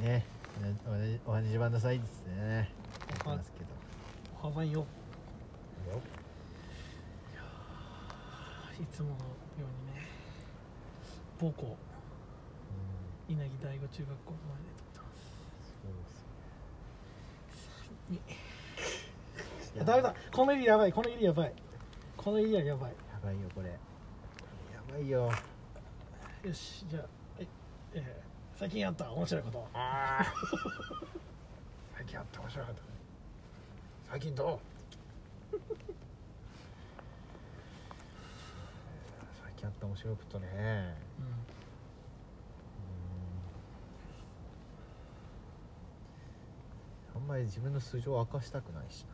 ね。お話しなさいっつってね。言ってますけど。おはばんよ。よ。いつものようにね。母校。うん。稲城第五中学校の前で撮ってます。そうですいやダメだ。このエリアやばい。このエリアやばい。このエリアやばい。やばいよこれ。やばいよ。よしじゃあええー最近あった面白いこと。最近あった面白かった。最近どう？最近あった面白いことね。うん。あんまり自分の素性を明かしたくないし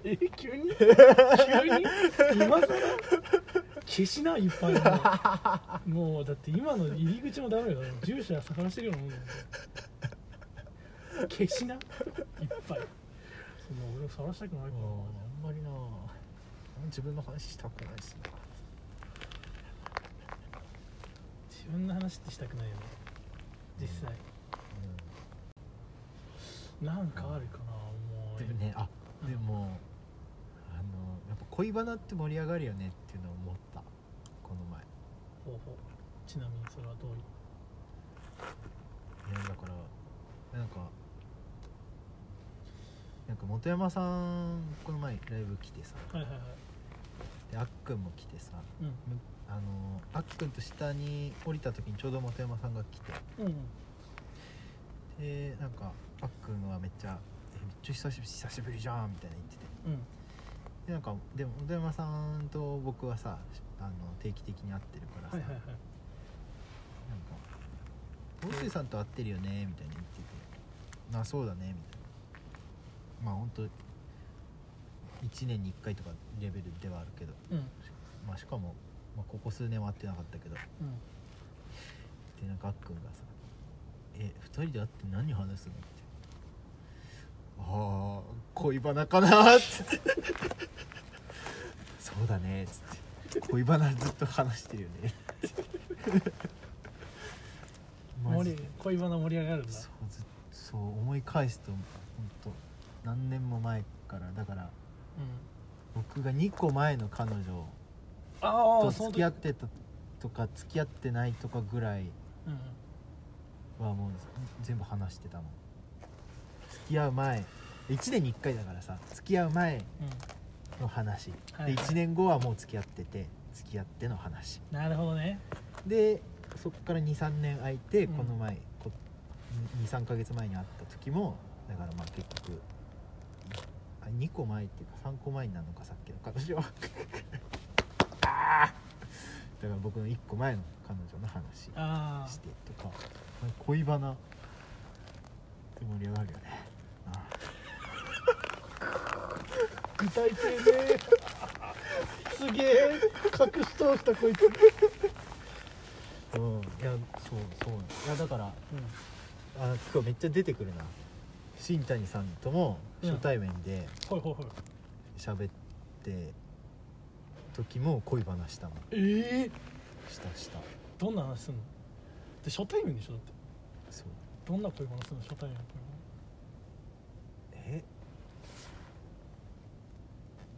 え急に？急に？今 更消しないっぱいある もうだって今の入り口もダメよ。住所は探してるようなもん。だよ消しな。いっぱい。そんな俺を探したくないなから。あんまりな。自分の話したくないしな。自分の話ってしたくないよね。実際。なんかあるかなもうでもねあでもあのやっぱ恋バナって盛り上がるよねっていうのを思った。この前。ほうほう。ちなみにそれはどういう？いやだからなんかなんか本山さんこの前ライブ来てさ。はいはいはい。であっくんも来てさ。うむあのあっくんと下に降りた時にちょうど本山さんが来て。んうん。でなんかあっくんはめっちゃ「えめっちゃ久しぶり久しぶりじゃん」みたいな言ってて。うんでなんかでも本山さんと僕はさあの定期的に会ってるからさ、はいはいはい。なんか「大水さんと会ってるよね」みたいな言ってて「あそうだね」みたいな。まあほんと1年に1回とかレベルではあるけど、うん。まあ、しかも、まあ、ここ数年は会ってなかったけど。うん。でなんかあっくんがさ「え二人で会って何話すの?」って「ああ恋バナかな」って「そうだね」っつって「恋バナずっと話してるよね」恋バナ盛り上がるんだ。そうずそう思い返すと本当何年も前からだからうん。僕が2個前の彼女ああと付き合ってたとか付き合ってないとかぐらいうん。はもう全部話してたもん付き合う前1年に1回だからさ付き合う前うんの話、はいはい。で1年後はもう付き合ってて付き合っての話。なるほどね。でそこから23年空いて、うん。この前23ヶ月前に会った時もだからまあ結局あ2個前っていうか3個前になるのかさっきの彼女は。あー！だから僕の1個前の彼女の話あしてとか恋バナって盛り上がるよね。ああ具体性ねすげえ隠し通したこいつ。あうん。いやそうそう。いやだからうあ今日めっちゃ出てくるな。新谷さんとも初対面でんほいほいほい。喋って時も恋バナしたもん。ええしたした。どんな話すんの？で初対面でしょだって。そう。どんな恋バナするの？初対面のえ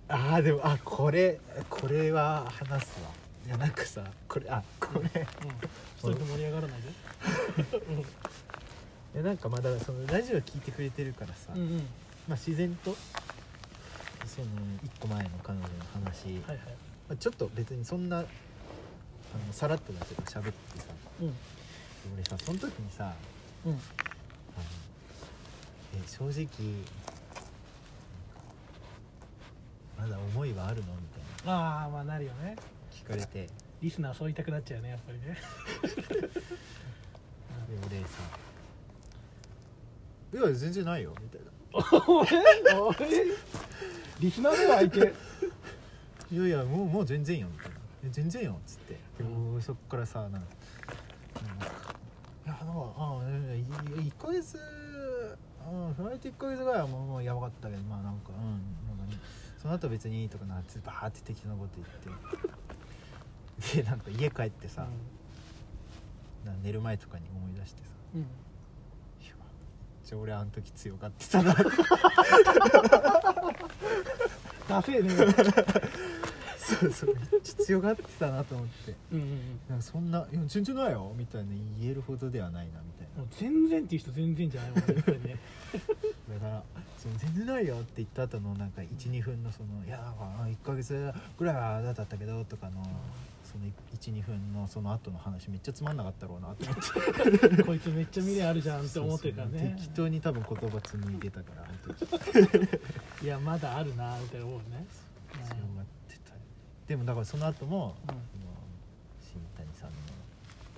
あーでもあこれこれは話すわ。いやなんかさこれあこれ。うん。一人で盛り上がらないで。いやなんかまだそのラジオ聞いてくれてるからさ、うんうん。まあ、自然とその1個前の彼女の話、はいはい。まあ、ちょっと別にそんなあのさらっとだけど喋ってさうん。俺さその時にさうん。あのえ正直まだ思いはあるの？みたいああまあなるよね。な聞かれて。でリスナーそう言いたくなっちゃうねやっぱりね。俺さ「いや全然ないよ」みたいな。リスナーでは相手「いやいやもうもう全然よ」みたいな「え全然よ」っつって。で俺そっからさなんか「いやあのあ1ヶ月うんフライト1ヶ月ぐらいはもうもうやばかったけどまあなんかうんその後別にとかなってバーって適当なこと言って。でなんか家帰ってさ、な寝る前とかに思い出してさうん。ちゃ俺あの時強がってたな。ダセえね。そうそうめっちゃ強がってたなと思って。うんうんうん。なんかそんないや全然ないよみたいな言えるほどではないなみたいな。全然っていう人全然じゃないもんねだからその全然ないよって言った後のなんか12分のそのいやなんか1ヶ月ぐらいはだったけどとかのその12分のその後の話めっちゃつまんなかったろうなって思って。こいつめっちゃ未練あるじゃんって思ってるからね。適当に多分言葉紡いでたから。いやまだあるなみたいな思うね。強がってたでもだからその後も、うん。新谷さんの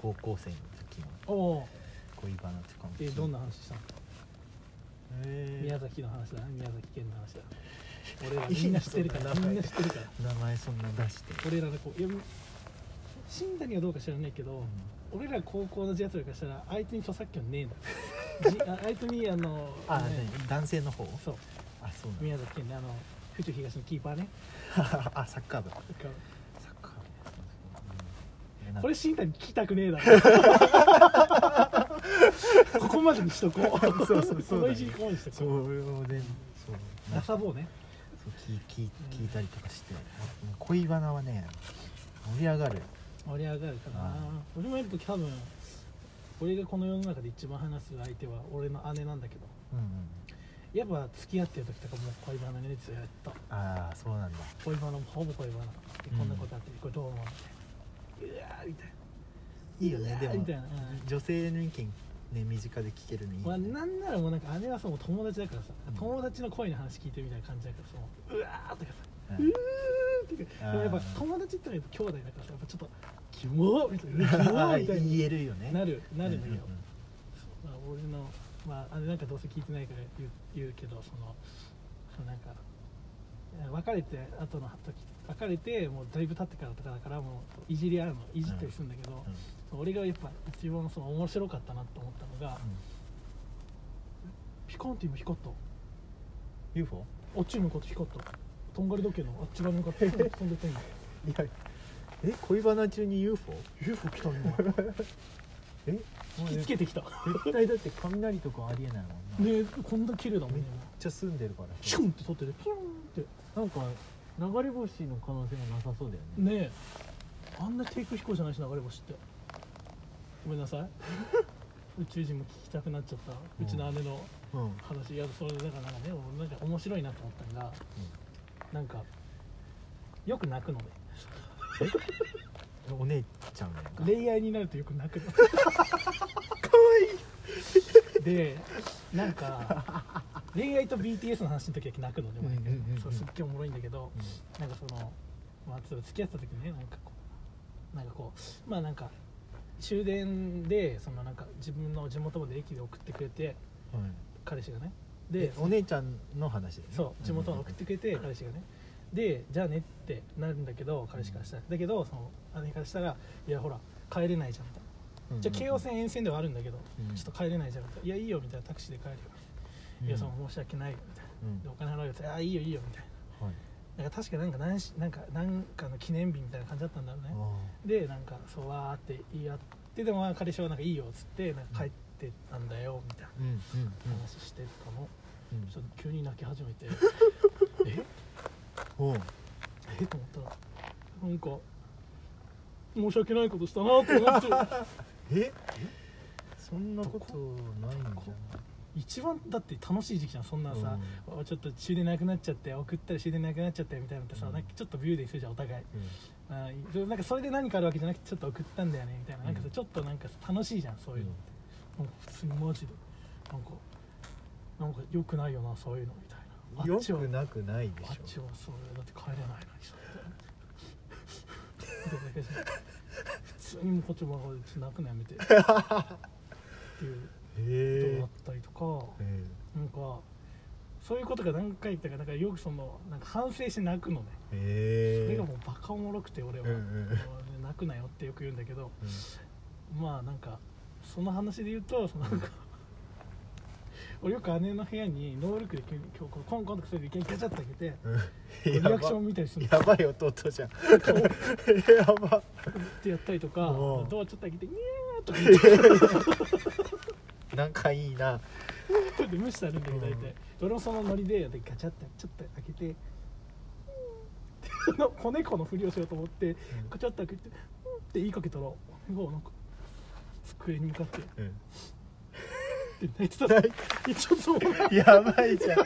高校生の時の恋バナとかもえどんな話したの？えー宮崎の話だな。宮崎県の話だ。俺らみんな知ってるから。みんな知ってるから。名前そんな出して、俺らのこういや新谷はどうか知らないけど、俺ら高校のやつらからしたら相手に著作権ねえんだ。じあ相手にあのあ、ね何？男性の方？そう。あそう宮崎県であの府中東のキーパーね。あサッカー部。サッカー部、うん。これ新谷聞きたくねえだろ ここまでにしとこう。そうそうそう。このいじりここまでにしとそこう。うでそうダサボーねそう聞聞聞いたりとかして恋バナはね盛り上がる盛り上がるかなあ俺もやると多分俺がこの世の中で一番話す相手は俺の姉なんだけどうんう。んやっぱ付き合ってる時とかもう。恋バナの熱やったああそう。なんだ恋バナもほぼ恋バナこんなことあってこれどう。思うみたいなう。わーみたいいいよねでもう。わーみたいな、う。ん女性の意見ね身近で聞けるのいいまあ、なんならもうなんか姉はさもう友達だからさ、うん。友達の声の話聞いてるみたいな感じだからさもううわーとかさうん。うーっていうかやっぱ友達って言ったら兄弟だからさやっぱちょっとキモーみたいな。キモあーみたい言えるよね。ななるなるんだけど、ううまあ、俺のまあ姉なんかどうせ聞いてないから言う言うけどそのそのなんかえ別れて後の時別れてもうだいぶ経ってからとかだからもういじり合うのいじったりするんだけど、俺がやっぱ一番その面白かったなと思ったのが、ピコンって今光った？UFO? あっちに向かって光った。とんがり時計のあっち側に向かって飛んでた今 いやえ恋バナ中に UFO? UFO 来た今。え？引きつけてきた。絶対だって雷とかありえないもんな。めっねこんな綺麗だもんね。ちゃ住んでるから。シュンって取っててピューンって。なんか流れ星の可能性もなさそうだよね。ねえ。あんな低空飛行じゃないし流れ星ってごめんなさい。宇宙人も聞きたくなっちゃった。うちの姉のうん。話。いやそれだからなんかね俺なんか面白いなと思ったのが、なんかよく泣くのね。お姉ちゃんが。恋愛になるとよく泣くの。かわいい。でなんか恋愛と BTS の話の時だけ泣くのね毎回うんうんうんうん。そうすっげえおもろいんだけどなんかその、まあ、付き合ってた時ねなんかこうなんかこうまあなんか終電でそのなんか自分の地元まで駅で送ってくれてうん彼氏がね。ででお姉ちゃんの話だよね。そう地元まで送ってくれて彼氏がね。でじゃあねってなるんだけど彼氏からしたら。だけどその姉からしたらいやほら帰れないじゃんみたいな。うん。じゃあ京王線沿線ではあるんだけど、うん。ちょっと帰れないじゃんみたいな。いやいいよみたいなタクシーで帰るよ、うん。いやその申し訳ないよみたいな。うん。でお金払うよってああいいよいいよみたいはいななんか確かなんか何しなんかなんかの記念日みたいな感じだったんだろうね。あでなんかそうわーって言い合ってでもまあ彼氏はなんかいいよっつってなんか帰ってたんだよみたいな。話してたの、うん。ちょっと急に泣き始めて。え？うん。おうえ？と思ったらなんか申し訳ないことしたなと思って。え？そんなことないんじゃない？一番だって楽しい時期じゃんそんなさ、あちょっと終電なくなっちゃって送ったら終電なくなっちゃってみたいなのってさ、うん。なんかちょっとビューでするじゃんお互い。うん。あそれなんかそれで何かあるわけじゃなくてちょっと送ったんだよねみたいな,、なんかさうんちょっとなんかさ楽しいじゃんそういうのって、なん。か普通にマジでなんかなんかよくないよなそういうのみたいな。あよくなくないであっしょちはそうだって帰れないのにさ普通にもうこっちも泣くのやめて。っていうことへがあったりとか、えなんかそういうことが何回かなんかよくそのなんか反省して泣くのね、それがもうバカおもろくて俺は、泣くなよってよく言うんだけどまあなんかその話で言うとそのなんか俺よく姉の部屋にノールックで今日こうコンコンとかそれでガチャッと開けてうんリアクション見たりするやばい弟じゃん。やば。ってやったりとかドアちょっと開けて「ニャー」とか言って 仲いいな。で無視されるん。だけど大体、俺もそのノリででガチャってちょっと開けての子猫のふりをしようと思ってガチャって開けて「うん」って言いかけたら子がなんか机に向かってってうん泣いてた。らえ ちょっとやばいじゃん。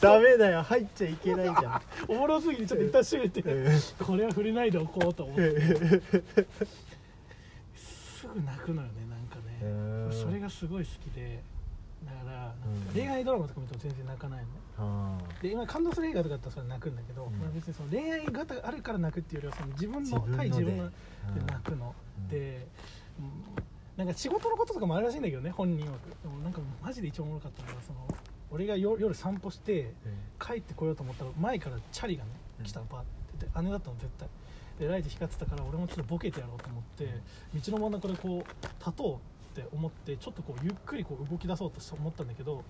ダメだよ。入っちゃいけないじゃん。おもろすぎてちょっと一旦閉めてうん。これは触れないでおこうと思って。すぐ泣くのよねそれがすごい好きでだから恋愛ドラマとか見ても全然泣かないので今感動する映画とかだったらそれ泣くんだけど、うん。まあ、別にその恋愛があるから泣くっていうよりはその自分の対自分のうん。で泣くの、うん。で、うんなんか仕事のこととかもあるらしいんだけどね本人は。でもなんかマジで一番おもろかったのがその俺が夜夜散歩して帰ってこようと思ったら前からチャリがねうん。来たのバーって。で姉だったの絶対。でライト光ってたから俺もちょっとボケてやろうと思って道の真ん中でこう立とうって思ってちょっとこうゆっくりこう動き出そうと思ったんだけど、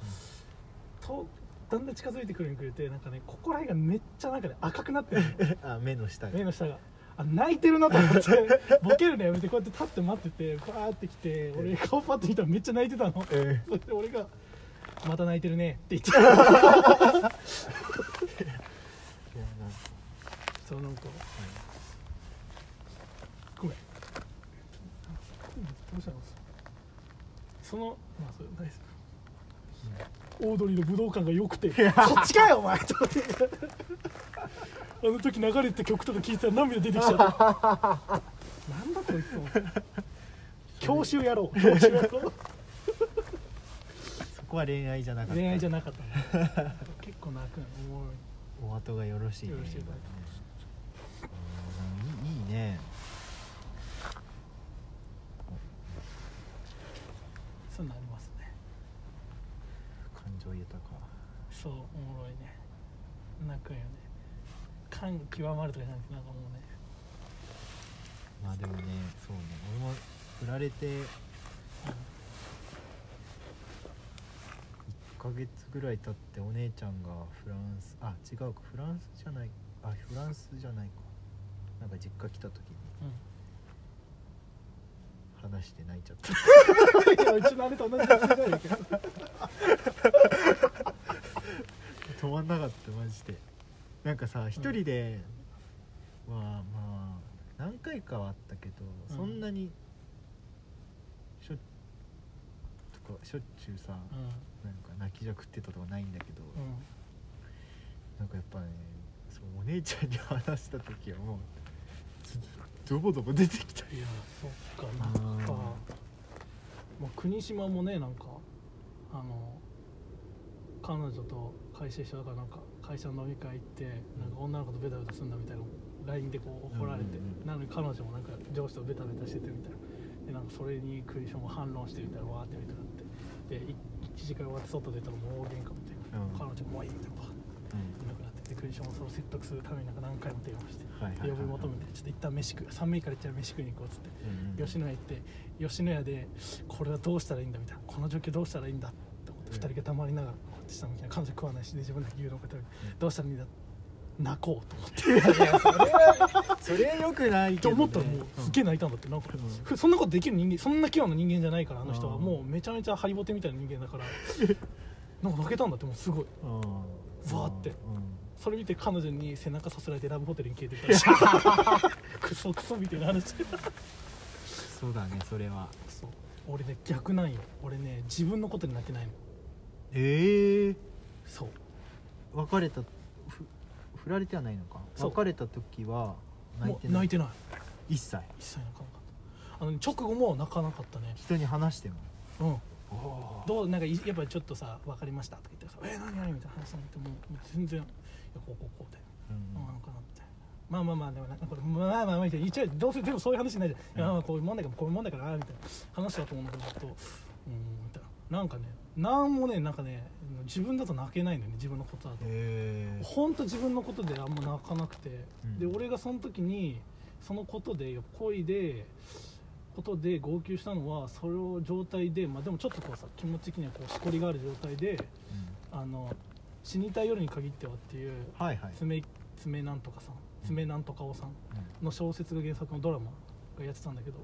とだんだん近づいてくるにくれてなんかねここら辺がめっちゃなんかね赤くなって あ目の下が。目の下が。あ泣いてるなと思って。ボケるのやめてこうやって立って待っててこうやって来て俺顔パッと見たらめっちゃ泣いてたの。そえ。れで俺が「また泣いてるね」って言って。そうなんか。ごめんどうしたのそのまあそれ大丈夫オードリーの武道館が良くて。そっちかよお前。と思ってあの時流れて曲とか聴いたら涙出てきちゃったなんだこいつ。も教習やろう。教習やろう。そこは恋愛じゃなかった。恋愛じゃなかった。ね 結構泣くの。おもろい。お後がよろしいね。よろしいいいねそういうのありますね。感情豊か。そうおもろいね。泣くんよね。感極まるとかじゃなくてなんかもうね。まあでもねそうね。俺も振られて1ヶ月ぐらい経ってお姉ちゃんがフランスあ違うか。フランスじゃないあフランスじゃないか。なんか実家来た時に。うん話して泣いちゃった。いやうちの姉と同じ話だよ。けど 止まんなかったマジで。なんかさ一人ではまあ何回かはあったけど、うんそんなにしょとかしょっちゅうさ、なんか泣きじゃくってたとかないんだけど、うんうん。なんかやっぱねそうお姉ちゃんに話した時はもうドボドボ出てきたいやそっかなんか。うんもう国島もねなんかあの彼女と会社一緒だからなんか会社の飲み会行ってなんか女の子とベタベタすんだみたいなの LINE でこう怒られて、うん。うんうんなのに彼女もなんか上司とベタベタしててみたいな。でなんかそれにクリションも反論してみたいなわーってみたいになって。で1時間終わって外出たらもう大喧嘩みたいな、うん。彼女ももういいみたいな。バーってクリションもそれを説得するためになんか何回も電話して呼び求めてちょっと一旦飯食う寒いからじゃあ飯食いに行こうっつってうんうん吉野家行って吉野家でこれはどうしたらいいんだみたいなこの状況どうしたらいいんだって思ってうん。2人がたまりながらこって下向きな彼女食わないしで自分だけ牛丼食べてどうしたらいいんだ泣こうと思って。いやそれはそれはよくないってけど、ね、思ったらもうすげえ泣いたんだってなんかうん。ふそんなことできる人間そんな器用な人間じゃないからあの人は。うん。もうめちゃめちゃハリボテみたいな人間だから なんか泣けたんだってもうすごい。うん。わーって。うんそれ見て彼女に背中さすられてラブホテルに消えてきた クソクソみたいな話。そうだねそれは。そう。俺ね逆なんよ。俺ね自分のことに泣けないの。ええそう。別れたふ振られてはないのか。そう。別れた時は泣いてない。泣いてない。一切。一切泣かなかった。あの直後も泣かなかったね。人に話しても。うん。おどうなんかいやっぱりちょっとさ分かりましたとか言ってさ「えー、何何?」みたいな話になってもう全然「いやこうこうこうで。うん。あなんかな」みたいなまあまあまあでもなんかこれまあまあまあ言っちゃうどうせでもそういう話になるじゃん、いやまあこういうもんだからこういうもんだからなみたいな話だと思うんだけどうんみたいな。なんかねなんもねなんかね自分だと泣けないのよね自分のことだとへえ本当自分のことであんま泣かなくて、うん。で俺がその時にそのことで恋でことで号泣したのはそれを状態で、まあ、でもちょっとこうさ気持ち的にはこうしこりがある状態であの死にたい夜に限ってはっていうはいはい。爪爪なんとかさん爪なんとかおさんの小説が原作のドラマがやってたんだけど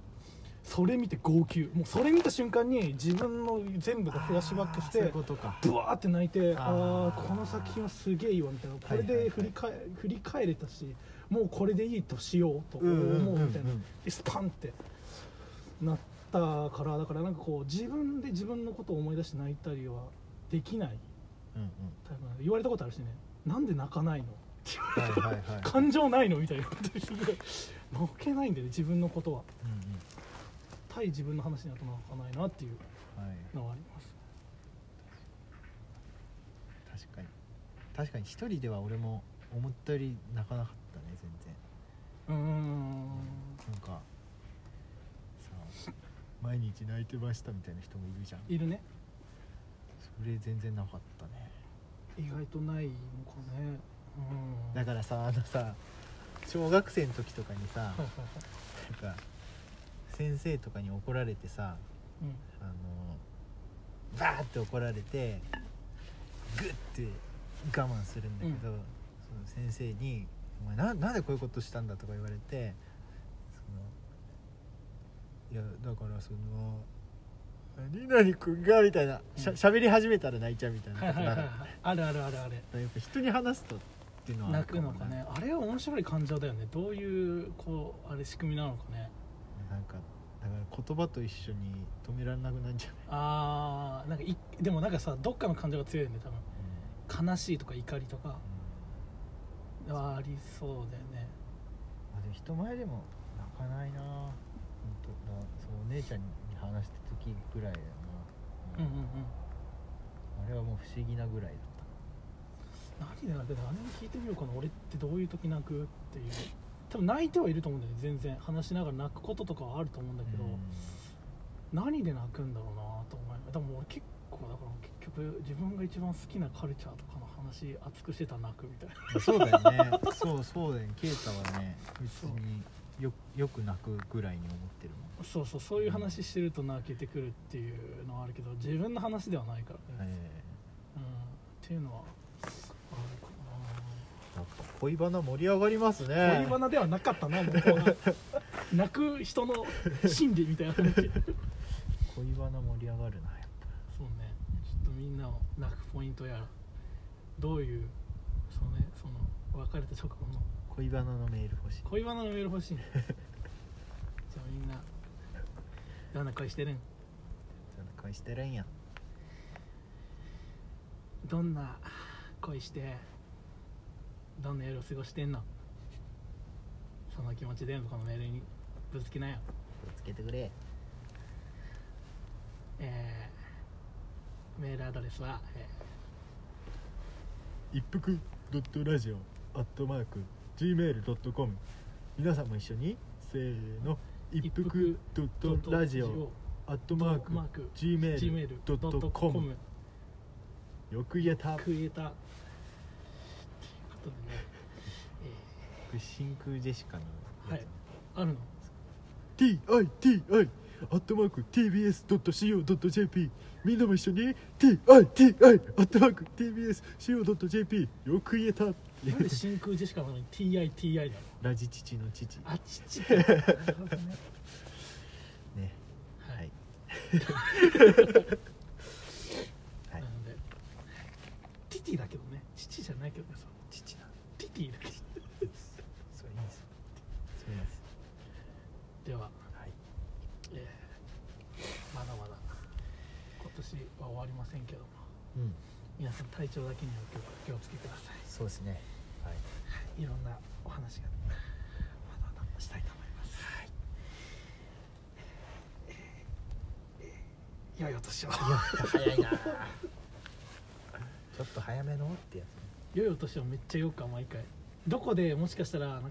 それ見て号泣。もうそれ見た瞬間に自分の全部がフラッシュバックしてブワーって泣いてああこの作品はすげえいいわみたいな。これで振り返,、振り返れたしもうこれでいいとしようと思うんうんうんうんうみたいなでスパンってなったからだからなんかこう自分で自分のことを思い出して泣いたりはできない。うんうん。タイプなんで言われたことあるしねなんで泣かないの？はいはいはい。感情ないの？みたいな。こと泣けないんだよね自分のことは。うんうん。対自分の話になると泣かないなっていうはいのはあります。確かに。確かに一人では俺も思ったより泣かなかったね全然。うーん。なんかさ毎日泣いてましたみたいな人もいるじゃん。いるね。それ全然なかったね。意外とないのかね。うん。だからさあのさ小学生の時とかにさなんか先生とかに怒られてさうん。あのバーって怒られてグッて我慢するんだけど、その先生に「お前ななんでこういうことしたんだ?」とか言われていやだからその「何々君が」みたいなしゃうん喋り始めたら泣いちゃうみたいな。ことなかっはいあるあるあるある。たやっぱ人に話すとっていうのはあ泣くのかね。あれは面白い感情だよね。どういうこうあれ仕組みなのかね。なんかだから言葉と一緒に止められなくなるんじゃない、あーなんかいでもなんかさどっかの感情が強いよね多分。悲しいとか怒りとか。はありそうだよね。あでも人前でも泣かないな。本当だ。そうお姉ちゃんに話した時ぐらいだよな、うんうんうん。あれはもう不思議なぐらいだっ何で泣くの姉に聞いてみようかな俺ってどういう時泣くっていう。多分泣いてはいると思うんだよね全然話しながら泣くこととかはあると思うんだたけど、うん。何で泣くんだろうなと思いでも俺結構だから結局自分が一番好きなカルチャーとかの話熱くしてたら泣くみたいな。まあそうだよね。そうそうだよね。啓太はね別によよく泣くぐらいに思ってるもん。そうそうそういう話してると泣けてくるっていうのはあるけど自分の話ではないからね、えうん、っていうのはあるかえなんか恋バナ盛り上がりますね。な恋バナではなかったなもう 泣く人の心理みたいな話。恋バナ盛り上がるなやっそうね。ちょっとみんなを泣くポイントやらどういうそうねその別れた直後のぱ恋バナのメール欲しい。恋バナのメール欲しいね。じゃあみんなどんな恋してるん？ちゃんと恋してるんや。どんな恋してどんな夜を過ごしてんの？その気持ち全部このメールにぶつけなよ。気をつけてくれ。えー、メールアドレスは、え一服ドットラジオアットマーク gmail.com 皆さんも一緒にせーの一服ドッー、トラジオアットマーク gmail.com よく言えた。クイエタということでね、真空ジェシカのはい。えー、あるの？TITI アットマーク TBS.CO.JP みんなも一緒に。TITI アットマーク TBS.CO.JP よく言えたなんで真空ジェシカなのに TITI だろラジ父の父。あちっちゃいなるほどね。ねははい。はい。なのでティティだけどね。父じゃないけどねそう父なティティだけどそれいいですそれいいですでは、はいえーまだまだ今年は終わりませんけどもうん皆さん体調だけにはお気を気をつけくださそうですね。はい。い。いろんなお話がまだまだしたいと思います。はい。良いお年を。いや早いな。ちょっと早めのってやつね。良いお年をめっちゃ言おうか毎回。どこでもしかしたらなんか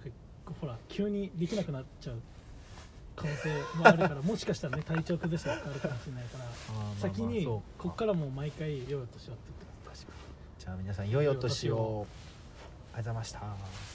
ほら急にできなくなっちゃう可能性もあるから もしかしたらね体調崩して変わるかもしれないから先にこっからもう毎回良いお年をって言ってじゃあ皆さん良いお年を。ありがとうございました